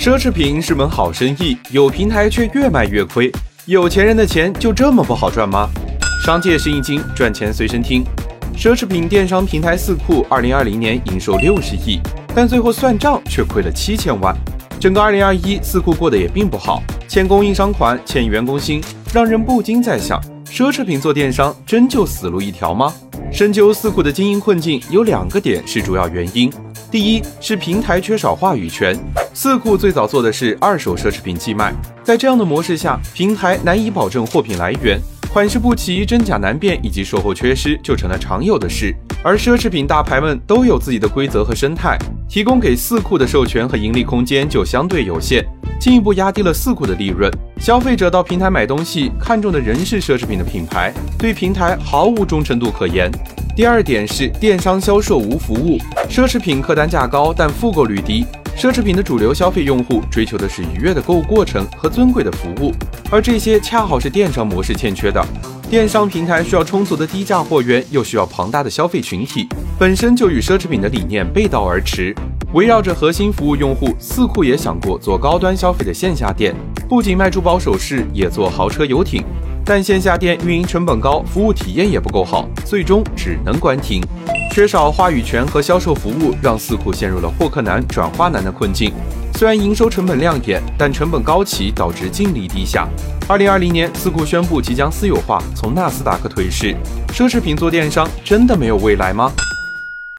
奢侈品是门好生意，有平台却越卖越亏。有钱人的钱就这么不好赚吗？商界生意经，赚钱随身听。奢侈品电商平台四库二零二零年营收六十亿，但最后算账却亏了七千万。整个二零二一，四库过得也并不好，欠供应商款，欠员工薪，让人不禁在想：奢侈品做电商真就死路一条吗？深究四库的经营困境，有两个点是主要原因。第一是平台缺少话语权。四库最早做的是二手奢侈品寄卖，在这样的模式下，平台难以保证货品来源。款式不齐、真假难辨以及售后缺失就成了常有的事，而奢侈品大牌们都有自己的规则和生态，提供给四库的授权和盈利空间就相对有限，进一步压低了四库的利润。消费者到平台买东西，看中的仍是奢侈品的品牌，对平台毫无忠诚度可言。第二点是电商销售无服务，奢侈品客单价高，但复购率低。奢侈品的主流消费用户追求的是愉悦的购物过程和尊贵的服务，而这些恰好是电商模式欠缺的。电商平台需要充足的低价货源，又需要庞大的消费群体，本身就与奢侈品的理念背道而驰。围绕着核心服务用户，四库也想过做高端消费的线下店，不仅卖珠宝首饰，也做豪车游艇。但线下店运营成本高，服务体验也不够好，最终只能关停。缺少话语权和销售服务，让四库陷入了获客难、转化难的困境。虽然营收成本亮眼，但成本高企导致净利低下。二零二零年，四库宣布即将私有化，从纳斯达克退市。奢侈品做电商真的没有未来吗？